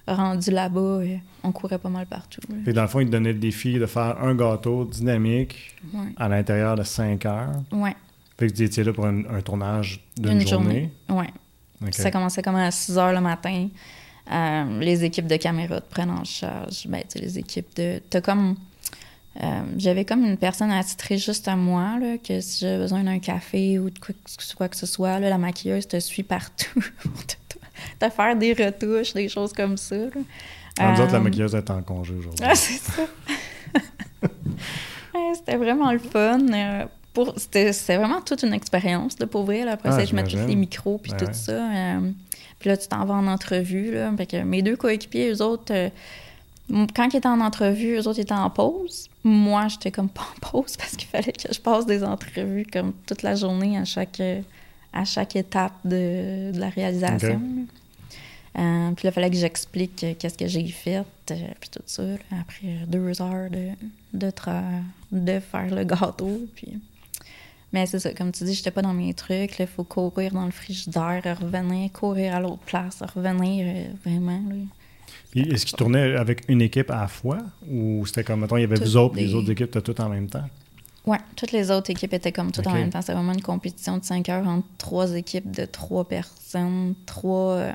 rendu là-bas, on courait pas mal partout. Et dans le fond, il te donnait le défi de faire un gâteau dynamique à l'intérieur de 5 heures. Oui. Fait que tu étais là pour un, tournage d'une journée. Oui. Ça commençait comme à 6 heures le matin. Euh, les équipes de caméra te prennent en charge. Ben, les équipes de. T'as comme. Euh, j'avais comme une personne attitrée juste à moi, là, que si j'avais besoin d'un café ou de quoi, que ce soit, là, la maquilleuse te suit partout de faire des retouches, des choses comme ça. En disant que la euh, maquilleuse est en congé aujourd'hui. Ah, c'est ça. c'était vraiment le fun. Euh, c'était vraiment toute une expérience de pour Après ah, ça, je mets tous les micros puis tout ça. Euh, puis là, tu t'en vas en entrevue. Là, que mes deux coéquipiers, eux autres, quand ils étaient en entrevue, eux autres étaient en pause. Moi, j'étais comme pas en pause parce qu'il fallait que je passe des entrevues comme toute la journée à chaque, à chaque étape de, la réalisation. Euh, puis là, il fallait que j'explique euh, qu'est-ce que j'ai fait, euh, puis tout ça. après deux heures de, de, de faire le gâteau. Puis... Mais c'est ça, comme tu dis, j'étais pas dans mes trucs. Il faut courir dans le frigidaire, revenir, courir à l'autre place, revenir, vraiment. Est-ce qu'ils tournaient avec une équipe à la fois? Ou c'était comme, mettons, il y avait vous autres, les... autres équipes, étaient toutes en même temps? Oui, toutes les autres équipes étaient comme toutes en même temps. C'était vraiment une compétition de cinq heures entre trois équipes de trois personnes, trois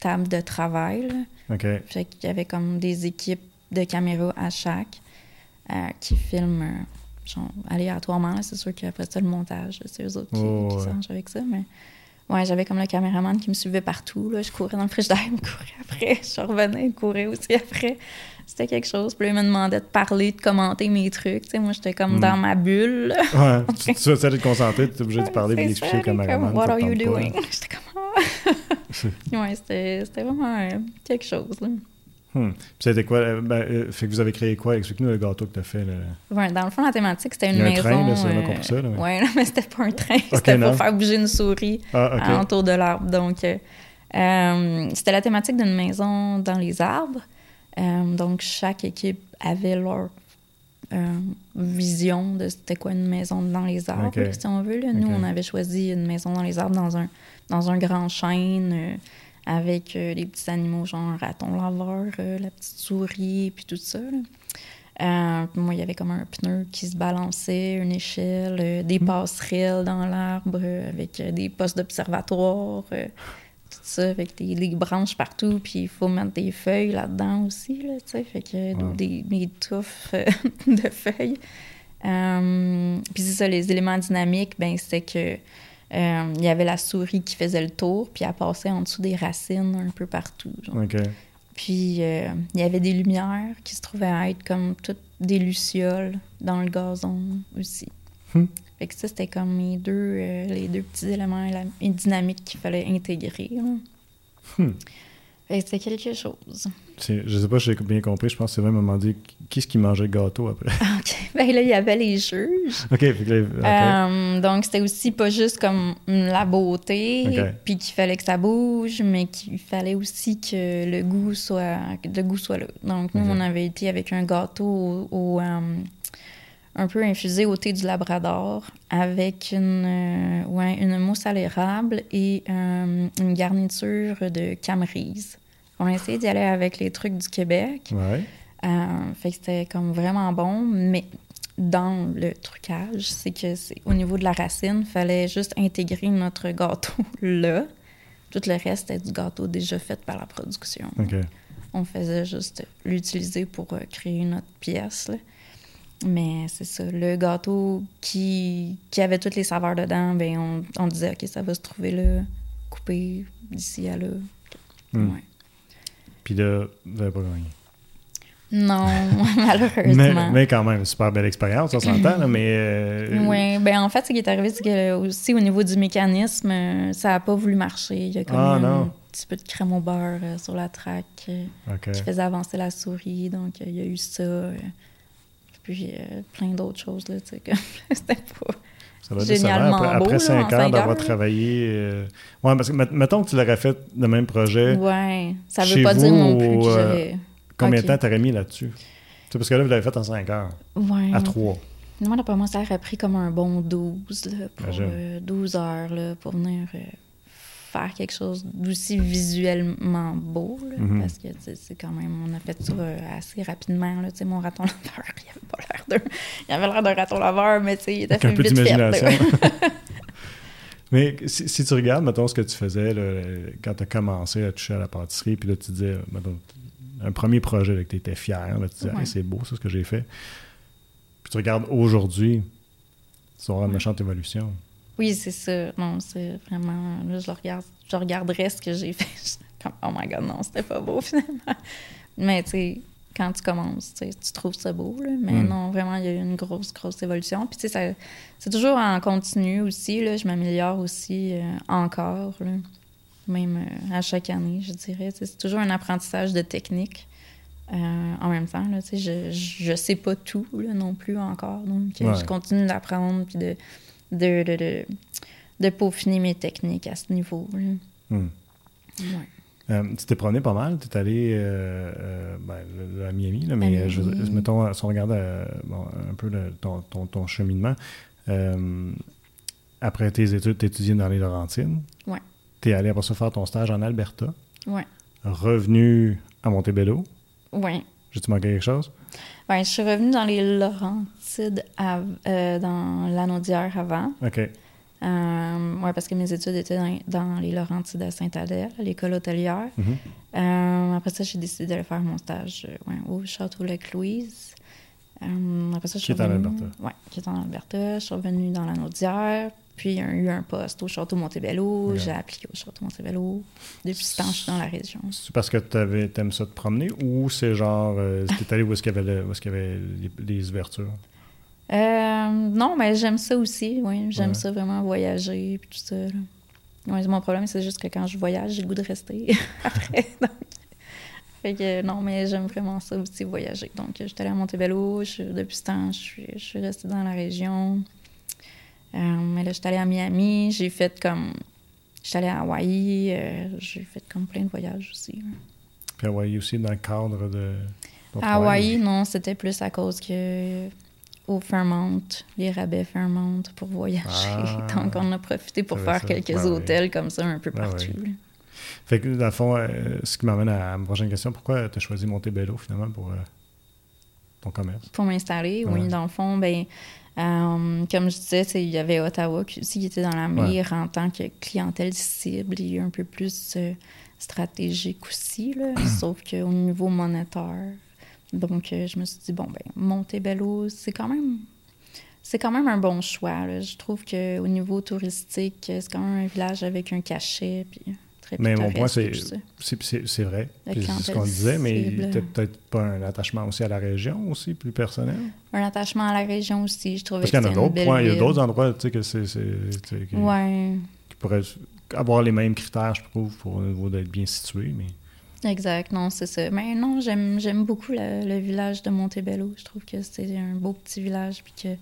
table de travail. OK. Fait qu'il y avait comme des équipes de caméras à chaque euh, qui filment euh, genre, aléatoirement. C'est sûr qu'après ça, le montage, c'est eux autres qui, oh, qui avec ça. Mais ouais, j'avais comme le caméraman qui me suivait partout. Là. Je courais dans le frigidaire, il me courait après. Je revenais, il courait aussi après. C'était quelque chose. Puis là, il me demandait de parler, de commenter mes trucs. moi, j'étais comme hmm. dans ma bulle. ouais, tu, tu vas te concentrer, tu es obligé de parler et d'expliquer au caméraman. What are you doing? J'étais comme. ouais, c'était vraiment euh, quelque chose. Là. Hmm. C'était quoi? Euh, ben, euh, fait que vous avez créé quoi? Explique-nous le gâteau que tu as fait. Là? Ouais, dans le fond, la thématique, c'était une maison. Un train, là, compris ça. Là, mais... Ouais, mais c'était pas un train. c'était pour faire bouger une souris ah, autour de l'arbre. Donc, c'était la thématique d'une maison dans les arbres. donc, chaque équipe avait leur vision de c'était quoi une maison dans les arbres, si on veut. Nous, on avait choisi une maison dans les arbres dans un dans un grand chêne euh, avec euh, les petits animaux, genre un raton laveur, euh, la petite souris, puis tout ça. moi, il y avait comme un pneu qui se balançait, une échelle, des mm. passerelles dans l'arbre avec des postes d'observatoire, tout ça, avec des, branches partout, puis il faut mettre des feuilles là-dedans aussi, là, tu sais, fait que des, des touffes de feuilles. puis c'est ça, les éléments dynamiques, ben c'est que euh, il y avait la souris qui faisait le tour, puis elle passait en dessous des racines un peu partout. Puis euh, il y avait des lumières qui se trouvaient être comme toutes des lucioles dans le gazon aussi. Hmm. Fait que ça, c'était comme les deux, euh, les deux petits éléments dynamiques qu'il fallait intégrer. Hmm. C'était quelque chose. Je sais pas si j'ai bien compris. Je pense que c'est vraiment moment dit qui est-ce qui mangeait le gâteau après. OK. Ben là, il y avait les juges. OK. Euh, donc, c'était aussi pas juste comme la beauté, puis qu'il fallait que ça bouge, mais qu'il fallait aussi que le goût soit, le goût soit là. Donc, nous, on avait été avec un gâteau au, euh, un peu infusé au thé du Labrador avec une, euh, ouais, une mousse à l'érable et euh, une garniture de camerise. On a essayé d'y aller avec les trucs du Québec. Ouais. Euh, fait que c'était comme vraiment bon, mais dans le trucage, c'est que c'est au niveau de la racine, il fallait juste intégrer notre gâteau là. Tout le reste était du gâteau déjà fait par la production. On faisait juste l'utiliser pour créer notre pièce. Là. Mais c'est ça. Le gâteau qui, qui avait toutes les saveurs dedans, ben on, on disait, OK, ça va se trouver là, coupé d'ici à là. Hmm. Puis là, vous n'avez pas gagné. Non, malheureusement. Mais, quand même, super belle expérience, on s'entend, mais... Euh, oui, ben en fait, ce qui est arrivé, c'est que aussi au niveau du mécanisme, ça n'a pas voulu marcher. Il y a comme ah, un petit peu de crème au beurre euh, sur la traque euh, qui faisait avancer la souris, donc il y a eu ça puis euh, plein d'autres choses, là, tu sais, que c'était pas... Ça va génialement après, après cinq ans d'avoir travaillé. Euh... Ouais, parce que mettons que tu l'aurais fait le même projet. Ouais, ça veut pas dire non plus que euh, j'aurais. Combien de temps t'aurais mis là-dessus? sais, parce que là, vous l'avez fait en cinq heures. Ouais. À trois. Moi, d'après moi, ça aurait pris comme un bon 12, là, pour, 12 euh, heures là, pour venir faire quelque chose d'aussi visuellement beau, mhm. parce que c'est quand même, on a fait ça euh, assez rapidement. Là, mon raton laveur, il avait pas l'air d'un. Il avait l'air d'un raton laveur, mais il était fait un peu d'imagination. mais si, tu regardes, mettons, ce que tu faisais quand tu as commencé à toucher à la pâtisserie, puis là, tu disais, mettons, un premier projet que tu étais fier, là, tu disais, c'est beau, ça, ce que j'ai fait. Puis tu regardes aujourd'hui, tu auras une méchante évolution. Oui, c'est ça. Non, c'est vraiment. Là, je, regarde, je regarderais ce que j'ai fait. Comme, oh my god, non, c'était pas beau finalement. Mais tu sais, quand tu commences, tu trouves ça beau. Là. Mais hmm. non, vraiment, il y a eu une grosse, grosse évolution. Puis tu sais, c'est toujours en continu aussi. Là. Je m'améliore aussi euh, encore. Là. Même euh, à chaque année, je dirais. C'est toujours un apprentissage de technique. en même temps. Là, je, je sais pas tout non plus encore. Donc, je continue d'apprendre puis de de, de, de, peaufiner mes techniques à ce niveau. Hmm. Euh, tu t'es promené pas mal, tu es allé euh, euh, ben, à Miami, là, mais je, mettons, si on regarde un peu ton, ton, ton, cheminement, après tes études, tu étudié dans les Laurentides. Oui. Tu es allé après ça faire ton stage en Alberta. Oui. Revenu à Montebello. Oui. J'ai-tu manqué quelque chose? Ben, je suis revenue dans les Laurentides, euh, dans l'Anaudière avant. OK. Euh, oui, parce que mes études étaient dans, les Laurentides à Saint-Adèle, à l'école hôtelière. Mm-hmm. Euh, après ça, j'ai décidé d'aller faire mon stage au Château Lake-Louise. après ça, je suis qui est en Alberta. Oui, qui est en Alberta. Je suis revenue dans l'Anaudière. Puis, il y a eu un poste au Château Montebello. J'ai appliqué au Château Montebello. Depuis ce temps, je suis dans la région. C'est parce que tu aimes ça te promener ou c'est genre, euh, tu es allé où est-ce qu'il y avait, y avait les, ouvertures? Euh, non, mais j'aime ça aussi, oui. J'aime ça vraiment voyager puis tout ça. Ouais, mon problème, c'est juste que quand je voyage, j'ai le goût de rester après. Fait que non, mais j'aime vraiment ça aussi, voyager. Donc, je suis allée à Montebello. depuis ce temps, je suis, je suis restée dans la région. Euh, mais là, j'étais allée à Miami, j'ai fait comme. J'étais allée à Hawaï, euh, j'ai fait comme plein de voyages aussi. Puis Hawaï aussi dans le cadre de. À Hawaï, non, c'était plus à cause que au Fairmont, les rabais Fairmont pour voyager. Ah. Donc, on a profité pour faire quelques hôtels comme ça un peu partout. Fait que, dans le fond, euh, ce qui m'amène à ma prochaine question, pourquoi tu as choisi Montebello finalement pour ton commerce? Pour m'installer, oui. Dans le fond, ben euh, comme je disais, il y avait Ottawa qui aussi était dans la mire en tant que clientèle cible et un peu plus euh, stratégique aussi, là, sauf qu'au niveau monétaire. Donc, euh, je me suis dit, bon, ben, Montebello, c'est quand même. C'est quand même un bon choix. Je trouve qu'au niveau touristique, c'est quand même un village avec un cachet. Puis mais mon point, c'est c'est vrai. C'est ce qu'on disait, mais peut-être pas un attachement aussi à la région aussi, plus personnel? Un attachement à la région aussi, je trouvais Parce qu'il y en a d'autres points, il y a d'autres endroits, tu sais, que c'est... Qui, ouais. qui pourraient avoir les mêmes critères, je trouve, pour au niveau d'être bien situé, mais... Exact, non, c'est ça. Mais non, j'aime beaucoup le, village de Montebello. Je trouve que c'est un beau petit village, puis que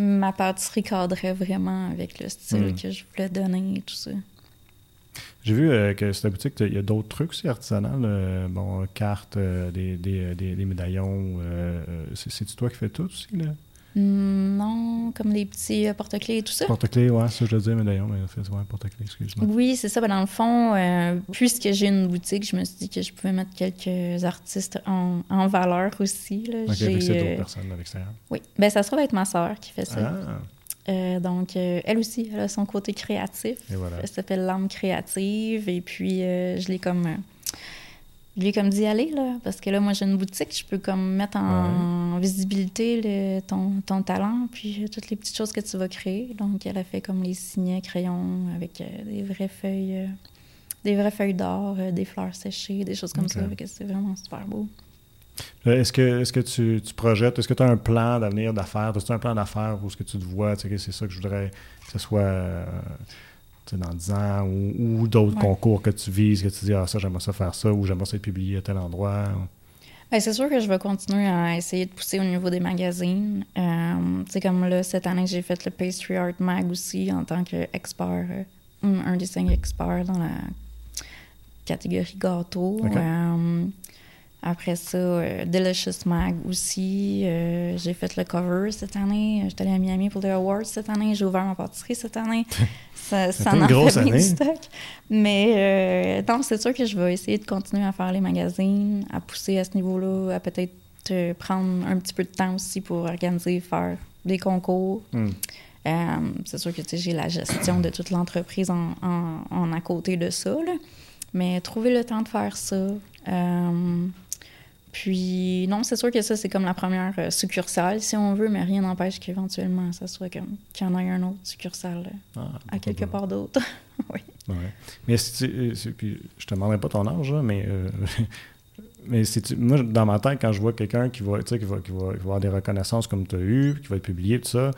ma pâtisserie cadrait vraiment avec le style hmm. que je voulais donner et tout ça. J'ai vu euh, que cette boutique, il y a d'autres trucs aussi artisanales. Euh, bon, cartes, euh, des, des, des, médaillons. C'est-tu toi qui fais tout aussi, là? Mm, non, comme les petits porte-clés et tout ça. Porte-clés, ouais, ça je le disais, médaillon, mais fait, ouais, porte-clés, excuse-moi. Oui, c'est ça. Ben, dans le fond, puisque j'ai une boutique, je me suis dit que je pouvais mettre quelques artistes en, en valeur aussi. Là. OK, c'est d'autres personnes à l'extérieur. Oui. Ben, ça se trouve être ma soeur qui fait ça. Ah. Euh, donc, euh, elle aussi, elle a son côté créatif. Elle s'appelle l'âme créative. Et puis, euh, je l'ai comme. je lui ai comme dit aller, là, parce que là, moi, j'ai une boutique, je peux comme mettre en visibilité ton, ton, talent, puis toutes les petites choses que tu vas créer. Donc, elle a fait comme les signets crayons avec des vraies feuilles, des vraies feuilles d'or, des fleurs séchées, des choses comme ça. C'est vraiment super beau. Euh, est-ce que, est que tu, tu projettes, est-ce que tu as un plan d'avenir d'affaires? As-tu un plan d'affaires où ce que tu te vois, tu sais, c'est ça que je voudrais que ce soit euh, dans 10 ans ou, d'autres concours que tu vises, que tu dis, ah, ça, j'aimerais ça faire ça ou j'aimerais ça être publié à tel endroit? Ben, c'est sûr que je vais continuer à essayer de pousser au niveau des magazines. Euh, c'est comme là, cette année, j'ai fait le Pastry Art Mag aussi en tant qu'expert, euh, un dessin expert dans la catégorie gâteau. Après ça, euh, Delicious Mag aussi. Euh, j'ai fait le cover cette année. J'étais allée à Miami pour les awards cette année. J'ai ouvert ma pâtisserie cette année. ça, ça en grosse année. stock. Mais euh, c'est sûr que je vais essayer de continuer à faire les magazines, à pousser à ce niveau-là, à peut-être prendre un petit peu de temps aussi pour organiser, faire des concours. Hmm. c'est sûr que j'ai la gestion de toute l'entreprise en, en, à côté de ça. Mais trouver le temps de faire ça. Puis, non, c'est sûr que ça, c'est comme la première euh, succursale, si on veut, mais rien n'empêche qu'éventuellement, ça soit comme qu'il y en ait un autre succursale euh, ah, à quelque part d'autre. oui. Ouais. Mais si tu, euh, puis, je te demanderai pas ton âge, mais, mais si tu, moi, dans ma tête, quand je vois quelqu'un qui va, qui, va, qui, va, avoir des reconnaissances comme tu as eu, qui va être publié, tout ça,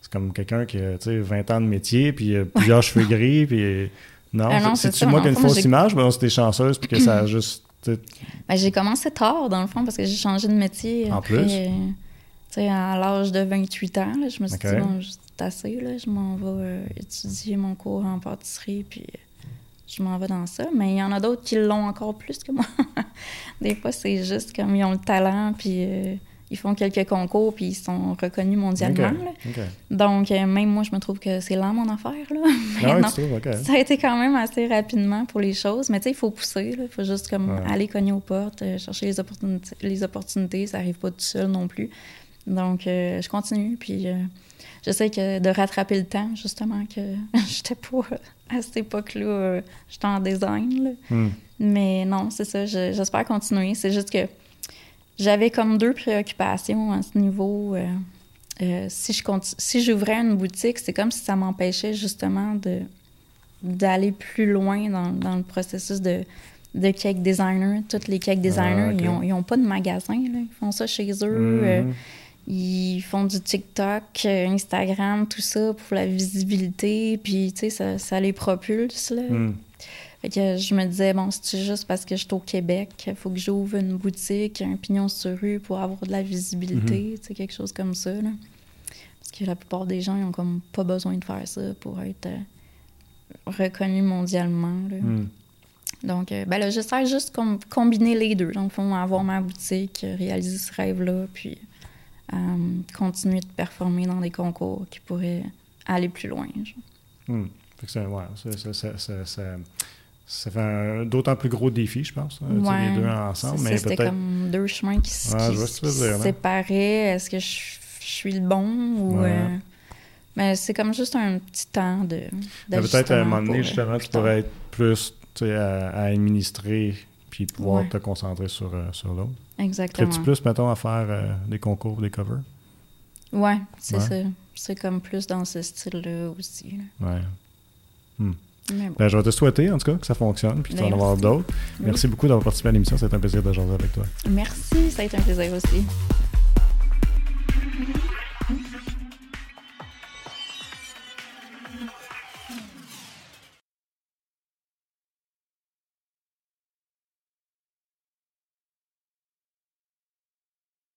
c'est comme quelqu'un qui a 20 ans de métier, puis plusieurs cheveux gris, puis. Non, ah c'est-tu moi qui ai une fausse image, on c'était chanceuse, puis que ça a juste Ben, j'ai commencé tard, dans le fond, parce que j'ai changé de métier. En plus? à l'âge de 28 ans, je me suis dit, bon, c'est assez, là, je m'en vais euh, étudier mon cours en pâtisserie, puis euh, je m'en vais dans ça. Mais il y en a d'autres qui l'ont encore plus que moi. Des fois, c'est juste comme ils ont le talent, puis euh, ils font quelques concours, puis ils sont reconnus mondialement. Donc, même moi, je me trouve que c'est là mon affaire. Là. Ah ça a été quand même assez rapidement pour les choses. Mais tu sais, il faut pousser. Il faut juste comme aller cogner aux portes, chercher les opportunités. Les opportunités, ça n'arrive pas tout seul non plus. Donc, euh, je continue, puis euh, j'essaie de rattraper le temps, justement, que j'étais pas à cette époque-là, euh, j'étais en design. Hmm. Mais non, c'est ça, j'espère continuer. C'est juste que j'avais comme deux préoccupations à ce niveau. si je si j'ouvrais une boutique, c'est comme si ça m'empêchait justement de d'aller plus loin dans, le processus de, de cake designer. Tous les cake designers, ah, ils, ont, pas de magasin. Ils font ça chez eux. Hmm. Ils font du TikTok, euh, Instagram, tout ça pour la visibilité, puis tu sais, ça, ça, les propulse. Là. Hmm. Fait que je me disais, bon, c'est juste parce que je suis au Québec, il faut que j'ouvre une boutique, un pignon sur rue pour avoir de la visibilité, hmm. tu sais, quelque chose comme ça. Là. Parce que la plupart des gens, ils ont comme pas besoin de faire ça pour être euh, reconnus mondialement. Là. Hmm. Donc, euh, ben là, j'essaie juste comme combiner les deux. Donc, fond, avoir ma boutique, réaliser ce rêve-là, puis continuer de performer dans des concours qui pourraient aller plus loin. Hmm. ça, ça, fait un d'autant plus gros défi, je pense, hein, les deux ensemble. Mais C'était comme deux chemins qui, se séparaient. Est-ce que je, suis le bon ou... Euh, mais c'est comme juste un petit temps de. Peut-être à un moment donné, justement, tu pourrais être plus à, à, administrer puis pouvoir te concentrer sur, euh, sur l'autre. Exactement. As-tu plus, mettons, à faire euh, des concours, des covers? Ouais, c'est ça. C'est comme plus dans ce style-là aussi. Ouais. Hmm. Ben, je vais te souhaiter, en tout cas, que ça fonctionne, puis tu vas en avoir d'autres. Merci beaucoup d'avoir participé à l'émission. C'est un plaisir de jaser avec toi. Merci, ça a été un plaisir aussi.